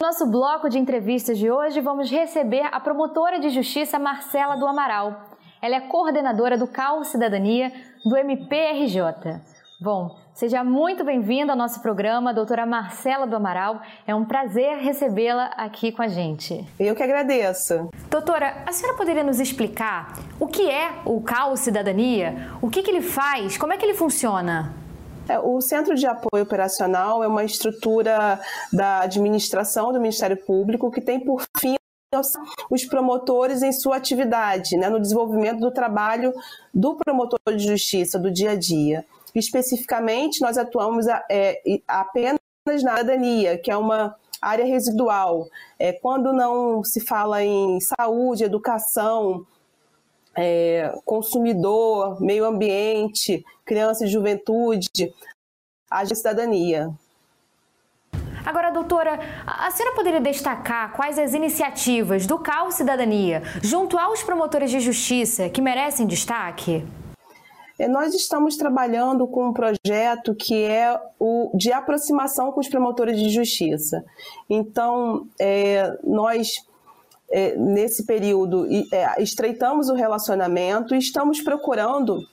No nosso bloco de entrevistas de hoje, vamos receber a promotora de justiça Marcela do Amaral. Ela é coordenadora do CAL Cidadania do MPRJ. Bom, seja muito bem-vinda ao nosso programa, doutora Marcela do Amaral. É um prazer recebê-la aqui com a gente. Eu que agradeço. Doutora, a senhora poderia nos explicar o que é o CAL Cidadania? O que, que ele faz? Como é que ele funciona? É, o Centro de Apoio Operacional é uma estrutura da administração do Ministério Público que tem por fim os promotores em sua atividade, né, no desenvolvimento do trabalho do promotor de justiça do dia a dia. Especificamente, nós atuamos é, apenas na cidadania, que é uma área residual. É, quando não se fala em saúde, educação, é, consumidor, meio ambiente, criança e juventude, a cidadania. Agora, doutora, a senhora poderia destacar quais as iniciativas do CAL Cidadania junto aos promotores de justiça que merecem destaque? É, nós estamos trabalhando com um projeto que é o de aproximação com os promotores de justiça. Então, é, nós é, nesse período é, estreitamos o relacionamento e estamos procurando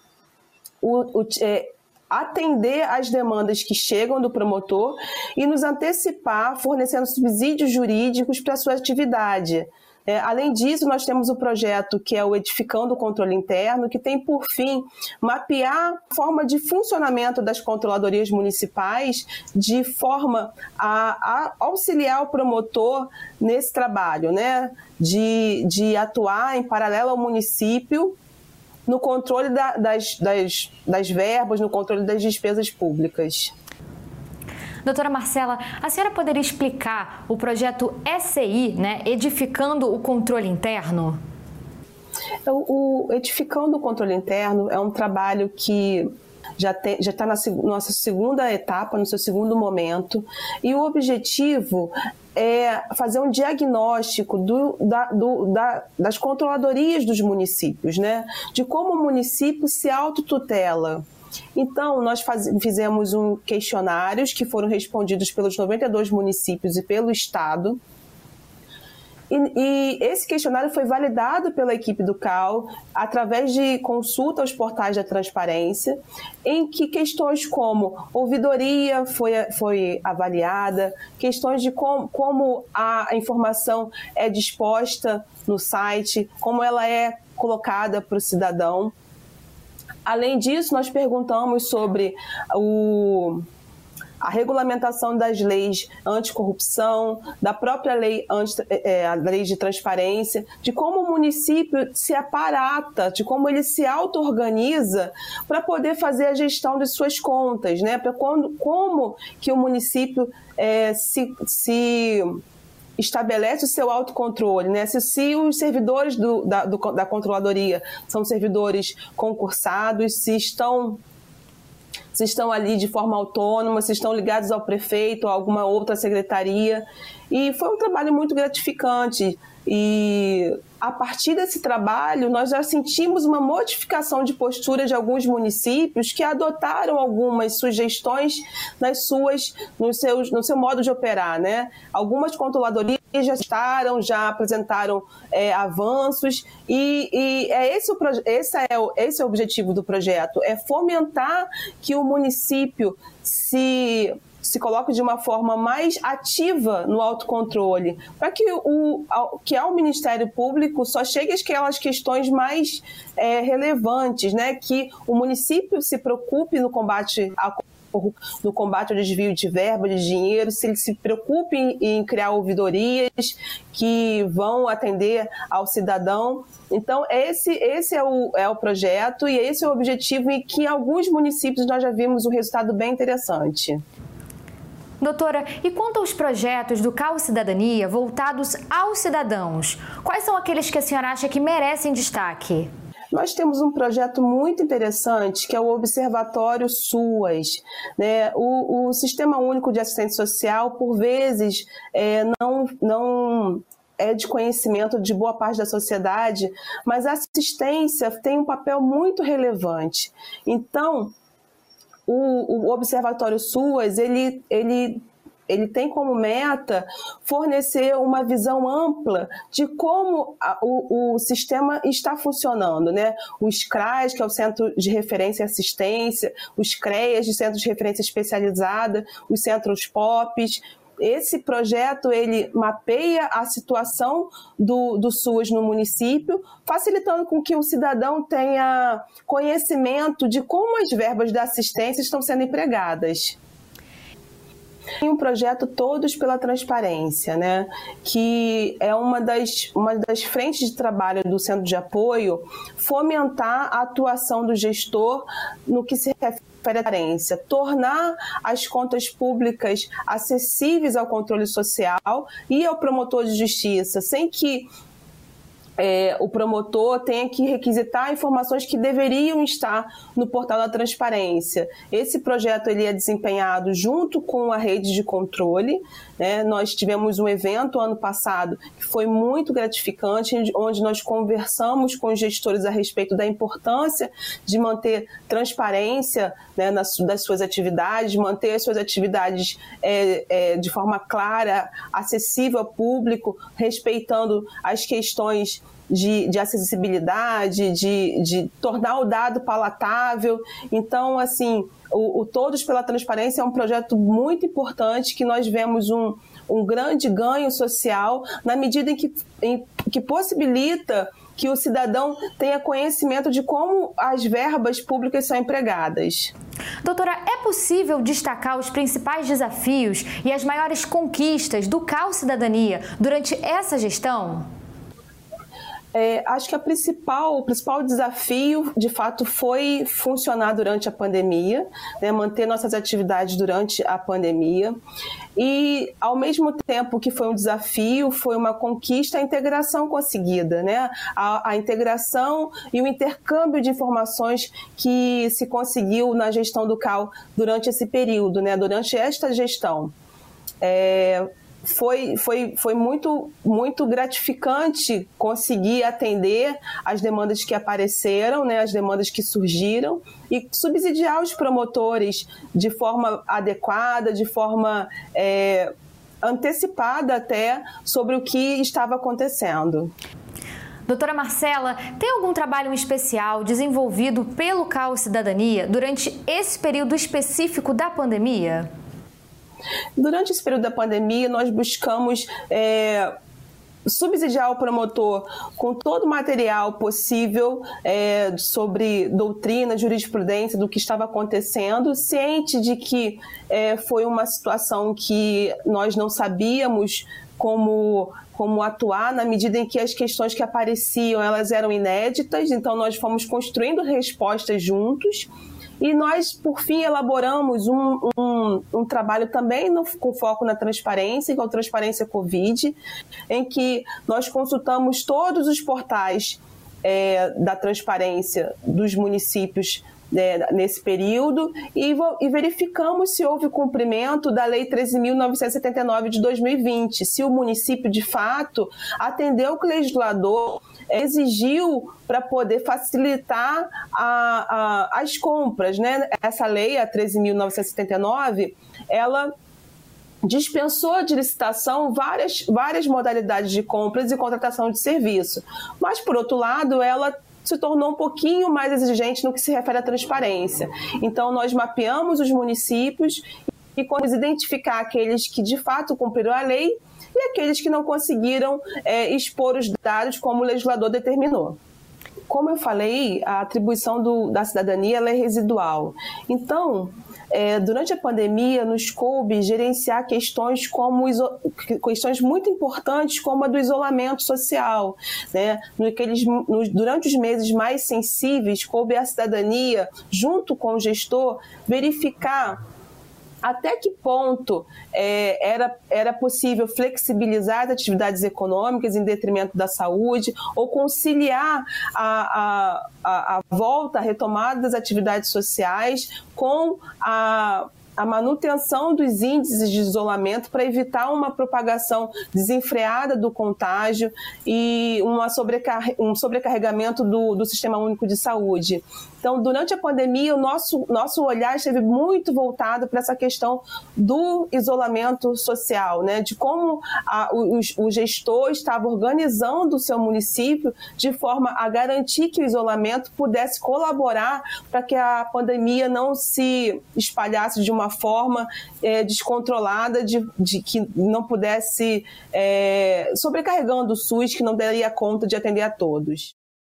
o, o, é, atender às demandas que chegam do promotor e nos antecipar fornecendo subsídios jurídicos para sua atividade. É, além disso, nós temos o projeto que é o Edificando o Controle Interno, que tem por fim mapear a forma de funcionamento das controladorias municipais de forma a, a auxiliar o promotor nesse trabalho, né? De, de atuar em paralelo ao município no controle da, das, das, das verbas, no controle das despesas públicas. Doutora Marcela, a senhora poderia explicar o projeto SCI, né, Edificando o Controle Interno? O, o Edificando o Controle Interno é um trabalho que já está na nossa segunda etapa, no seu segundo momento, e o objetivo é fazer um diagnóstico do, da, do, da, das controladorias dos municípios, né? de como o município se autotutela. Então, nós faz, fizemos um questionários que foram respondidos pelos 92 municípios e pelo Estado, e, e, esse questionário foi validado pela equipe do CAL através de consulta aos portais da transparência, em que questões como ouvidoria foi, foi avaliada, questões de com, como a informação é disposta no site, como ela é colocada para o cidadão. Além disso, nós perguntamos sobre o a regulamentação das leis anticorrupção, da própria lei, anti, é, a lei de transparência, de como o município se aparata, de como ele se auto-organiza para poder fazer a gestão de suas contas, né? Quando, como que o município é, se, se estabelece o seu autocontrole, né? Se, se os servidores do, da, do, da controladoria são servidores concursados, se estão se estão ali de forma autônoma, se estão ligados ao prefeito ou alguma outra secretaria. E foi um trabalho muito gratificante. E a partir desse trabalho, nós já sentimos uma modificação de postura de alguns municípios que adotaram algumas sugestões nas suas, nos seus, no seu modo de operar. Né? Algumas controladorias já estaram, já apresentaram é, avanços, e, e, é esse, o, esse, é o, esse é o objetivo do projeto: é fomentar que o município se se coloque de uma forma mais ativa no autocontrole, para que, o, que ao Ministério Público só chegue aquelas questões mais é, relevantes, né? que o município se preocupe no combate à no combate ao desvio de verba, de dinheiro, se ele se preocupe em, em criar ouvidorias que vão atender ao cidadão. Então, esse, esse é, o, é o projeto e esse é o objetivo e que em alguns municípios nós já vimos um resultado bem interessante. Doutora, e quanto aos projetos do Cal Cidadania voltados aos cidadãos, quais são aqueles que a senhora acha que merecem destaque? Nós temos um projeto muito interessante que é o Observatório SUAS. Né? O, o Sistema Único de Assistência Social, por vezes, é, não, não é de conhecimento de boa parte da sociedade, mas a assistência tem um papel muito relevante. Então, o, o Observatório SUAS, ele, ele ele tem como meta fornecer uma visão ampla de como a, o, o, sistema está funcionando, né? Os CRAS, que é o Centro de Referência e Assistência, os CREAS, de Centro de Referência Especializada, os centros POPs, esse projeto ele mapeia a situação do, do SUS no município, facilitando com que o cidadão tenha conhecimento de como as verbas da assistência estão sendo empregadas. Tem um projeto Todos pela Transparência, né? que é uma das, uma das frentes de trabalho do Centro de Apoio, fomentar a atuação do gestor no que se refere transparência, tornar as contas públicas acessíveis ao controle social e ao promotor de justiça, sem que é, o promotor tenha que requisitar informações que deveriam estar no portal da transparência. Esse projeto ele é desempenhado junto com a rede de controle. Né? Nós tivemos um evento ano passado que foi muito gratificante, onde nós conversamos com os gestores a respeito da importância de manter transparência né, nas, das suas atividades, manter as suas atividades é, é, de forma clara, acessível ao público, respeitando as questões de, de acessibilidade, de, de tornar o dado palatável. Então, assim, o, o, Todos pela Transparência é um projeto muito importante que nós vemos um, um grande ganho social na medida em que, em, que possibilita que o cidadão tenha conhecimento de como as verbas públicas são empregadas. Doutora, é possível destacar os principais desafios e as maiores conquistas do CAL Cidadania durante essa gestão? É, acho que a principal, o principal desafio, de fato, foi funcionar durante a pandemia, né, manter nossas atividades durante a pandemia. E, ao mesmo tempo que foi um desafio, foi uma conquista a integração conseguida, né? A, a integração e o intercâmbio de informações que se conseguiu na gestão do CAL durante esse período, né? Durante esta gestão. É, foi, foi, foi muito, muito gratificante conseguir atender as demandas que apareceram, né, as demandas que surgiram e subsidiar os promotores de forma adequada, de forma é, antecipada até sobre o que estava acontecendo. Doutora Marcela, tem algum trabalho especial desenvolvido pelo CAO Cidadania durante esse período específico da pandemia? Durante esse período da pandemia, nós buscamos é, subsidiar o promotor com todo o material possível é, sobre doutrina, jurisprudência, do que estava acontecendo, ciente de que é, foi uma situação que nós não sabíamos como como atuar na medida em que as questões que apareciam elas eram inéditas, então nós fomos construindo respostas juntos e nós, por fim, elaboramos um, um, um trabalho também no, com foco na transparência, que é o Transparência Covid, em que nós consultamos todos os portais é, da transparência dos municípios né, nesse período e, e, verificamos se houve cumprimento da Lei 13.979 de 2020, se o município de fato atendeu o legislador exigiu para poder facilitar a, a, as compras. Né? Essa lei, a 13.979, ela dispensou de licitação várias, várias modalidades de compras e contratação de serviço. Mas, por outro lado, ela se tornou um pouquinho mais exigente no que se refere à transparência. Então, nós mapeamos os municípios e conseguimos identificar aqueles que de fato cumpriram a lei e aqueles que não conseguiram é, expor os dados como o legislador determinou. Como eu falei, a atribuição do, da cidadania é residual. Então, é, durante a pandemia, nos coube gerenciar questões como questões muito importantes, como a do isolamento social. Né? Naqueles, durante os meses mais sensíveis, coube à cidadania, junto com o gestor, verificar até que ponto é, era, era possível flexibilizar as atividades econômicas em detrimento da saúde ou conciliar a, a, a, volta, a retomada das atividades sociais com a a manutenção dos índices de isolamento para evitar uma propagação desenfreada do contágio e uma sobrecar um sobrecarregamento do, do Sistema Único de Saúde. Então, durante a pandemia, o nosso, nosso olhar esteve muito voltado para essa questão do isolamento social, né? de como a, o, o gestor estava organizando o seu município de forma a garantir que o isolamento pudesse colaborar para que a pandemia não se espalhasse de uma forma é, descontrolada, de, de, que não pudesse, é, sobrecarregando o SUS, que não daria conta de atender a todos.